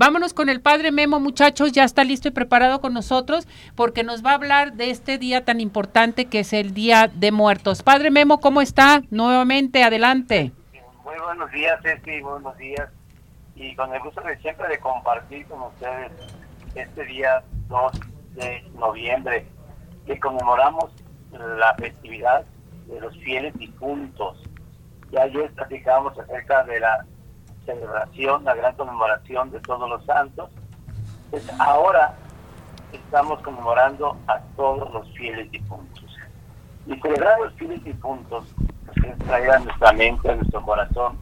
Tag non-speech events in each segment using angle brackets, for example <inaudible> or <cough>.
vámonos con el padre Memo, muchachos, ya está listo y preparado con nosotros porque nos va a hablar de este día tan importante que es el Día de Muertos. Padre Memo, ¿cómo está? Nuevamente, adelante. Muy buenos días, Ceci, buenos días. Y con el gusto de siempre de compartir con ustedes este día 2 de noviembre, que conmemoramos la festividad de los fieles difuntos. Ya ayer platicábamos acerca de la celebración, la gran conmemoración de todos los santos. Pues ahora estamos conmemorando a todos los fieles difuntos. Y celebrar los fieles difuntos pues, es traer a nuestra mente, a nuestro corazón,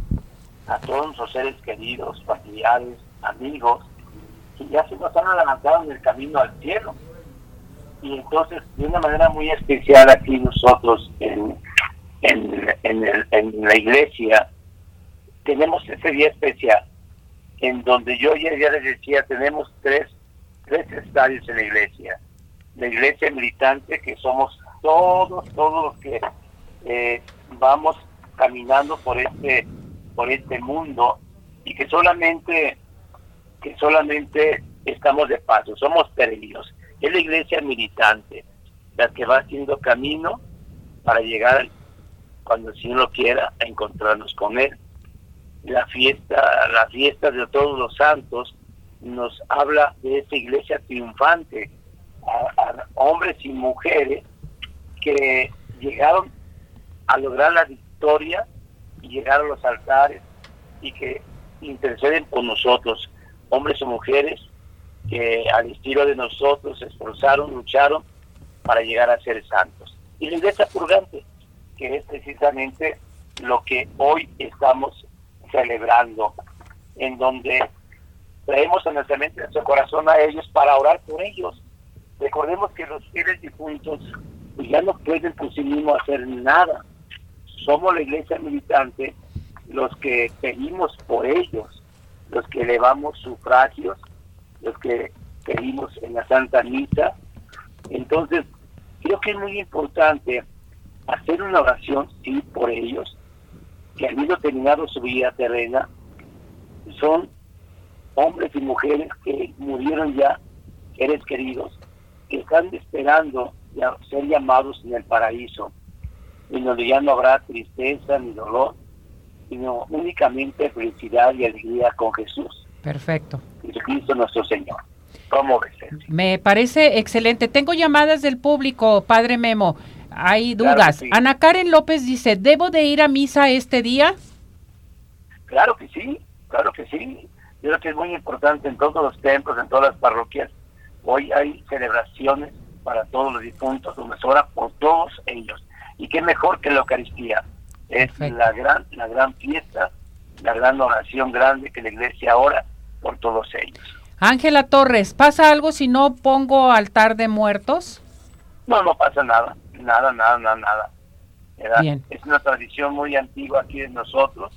a todos nuestros seres queridos, familiares, amigos, que ya se nos han adelantado en el camino al cielo. Y entonces, de una manera muy especial aquí nosotros en, en, en la iglesia, tenemos ese día especial, en donde yo ya, les decía, tenemos tres, tres estadios en la iglesia. La iglesia militante, que somos todos, todos los que eh, vamos caminando por este, por este mundo y que solamente, que solamente estamos de paso, somos peregrinos. Es la iglesia militante, la que va haciendo camino para llegar, cuando el Señor lo quiera, a encontrarnos con Él la fiesta, la fiesta de todos los santos, nos habla de esa iglesia triunfante, a, hombres y mujeres que llegaron a lograr la victoria y llegaron a los altares y que interceden por nosotros, hombres o mujeres que al estilo de nosotros se esforzaron, lucharon para llegar a ser santos. Y la iglesia purgante, que es precisamente lo que hoy estamos celebrando, en donde traemos en nuestra mente, en nuestro corazón a ellos para orar por ellos. Recordemos que los fieles difuntos pues, ya no pueden por sí mismos hacer nada. Somos la iglesia militante los que pedimos por ellos, los que elevamos sufragios, los que pedimos en la Santa Misa. Entonces, creo que es muy importante hacer una oración, sí, por ellos, que han ido terminado su vida terrena son hombres y mujeres que murieron ya, seres queridos, que están esperando ser llamados en el paraíso, en donde ya no habrá tristeza ni dolor, sino únicamente felicidad y alegría con Jesús. Perfecto. Jesucristo nuestro Señor. ¿Cómo ves? Me parece excelente. Tengo llamadas del público, Padre Memo hay dudas. Ana Karen López dice, ¿debo de ir a misa este día? Claro que sí, claro que sí. Yo creo que es muy importante en todos los templos, en todas las parroquias. Hoy hay celebraciones para todos los difuntos, donde se ora por todos ellos. Y qué mejor que la Eucaristía. Es la gran, la gran fiesta, la gran oración grande que la iglesia ora por todos ellos. Ángela Torres, ¿pasa algo si no pongo altar de muertos? No, no pasa nada nada, nada, nada, nada. Es una tradición muy antigua aquí de nosotros,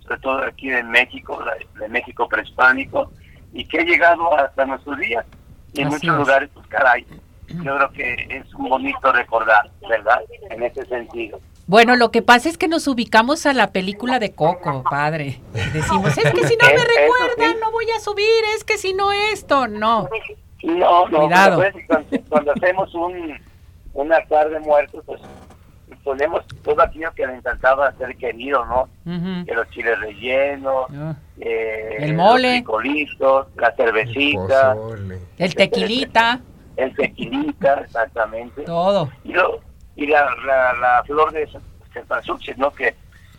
sobre todo aquí de México, de México prehispánico, y que ha llegado hasta nuestros días. Y en muchos lugares, pues caray, yo creo que es un bonito recordar, ¿verdad? En ese sentido. Bueno, lo que pasa es que nos ubicamos a la película de Coco, padre. Decimos, es que si no <laughs> me recuerdan, no voy a subir, es que si no esto, no. No, no, Cuidado. cuando hacemos un, una tarde muertos, pues ponemos todo aquello que le encantaba hacer querido, ¿no? Que los chiles rellenos, ah. eh, el mole, los la cervecita, el, tequilita. El tequilita, <laughs> exactamente. Todo. Y, lo, y la, la, flor de cempasúchil, ¿no? Que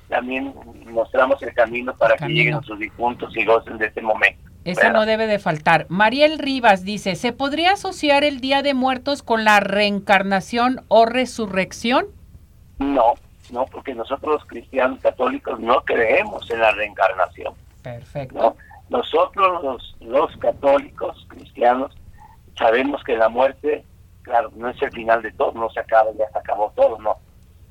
también mostramos el camino para que lleguen sus difuntos y gocen de este momento. Eso no debe de faltar. Mariel Rivas dice, ¿se podría asociar el Día de Muertos con la reencarnación o resurrección? No, no, porque nosotros los cristianos católicos no creemos en la reencarnación. Perfecto. Nosotros los, los católicos cristianos sabemos que la muerte, claro, no es el final de todo, no se acaba, ya se acabó todo, no,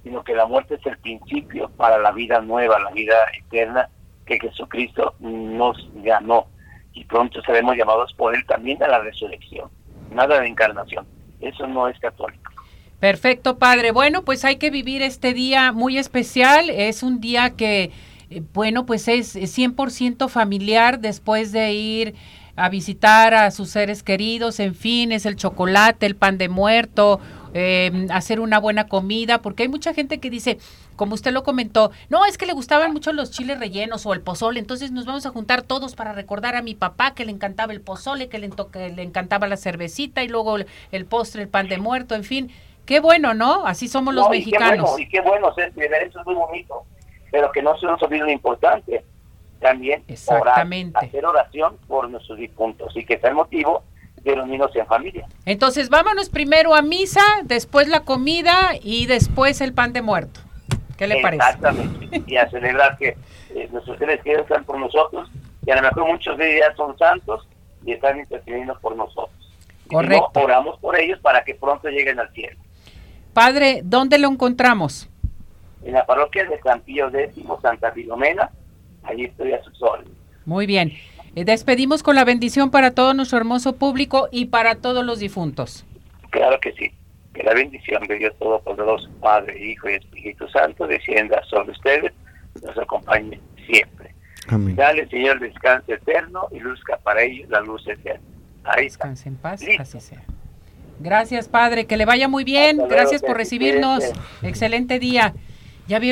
sino que la muerte es el principio para la vida nueva, la vida eterna que Jesucristo nos ganó y pronto seremos llamados por él también a la resurrección. Nada de encarnación. Eso no es católico. Perfecto, padre. Bueno, pues hay que vivir este día muy especial. Es un día que, eh, bueno, pues es 100% familiar después de ir a visitar a sus seres queridos, en fin, es el chocolate, el pan de muerto, eh, hacer una buena comida, porque hay mucha gente que dice, como usted lo comentó, no, es que le gustaban mucho los chiles rellenos o el pozole, entonces nos vamos a juntar todos para recordar a mi papá que le encantaba el pozole, que le, que le encantaba la cervecita y luego el, postre, el pan de muerto, en fin. Qué bueno, ¿no? Así somos los mexicanos. Y qué bueno, y qué bueno, eso es muy bonito, pero que no se nos olvide lo importante, también Exactamente. hacer oración por nuestros difuntos y que sea el motivo de reunirnos en familia. Entonces, vámonos primero a misa, después la comida y después el pan de muerto. ¿Qué le parece? Exactamente. y a celebrar que eh, nuestros seres queridos están por nosotros y a lo mejor muchos de ellos son santos y están intercediendo por nosotros. Correcto. oramos por ellos para que pronto lleguen al cielo. Padre, ¿dónde lo encontramos? En la parroquia de San Pío X, Santa Filomena, allí estoy a sus órdenes. Muy bien. Eh, despedimos con la bendición para todo nuestro hermoso público y para todos los difuntos. Claro que sí. Que la bendición de Dios Todopoderoso, Padre, Hijo y Espíritu Santo, descienda sobre ustedes, nos acompañe siempre. Amén. Dale, Señor, descanso eterno y luzca para ellos la luz eterna. Ahí Descanse en paz, así sea. Gracias, Padre, que le vaya muy bien. Gracias por recibirnos. Excelente día. Ya vieron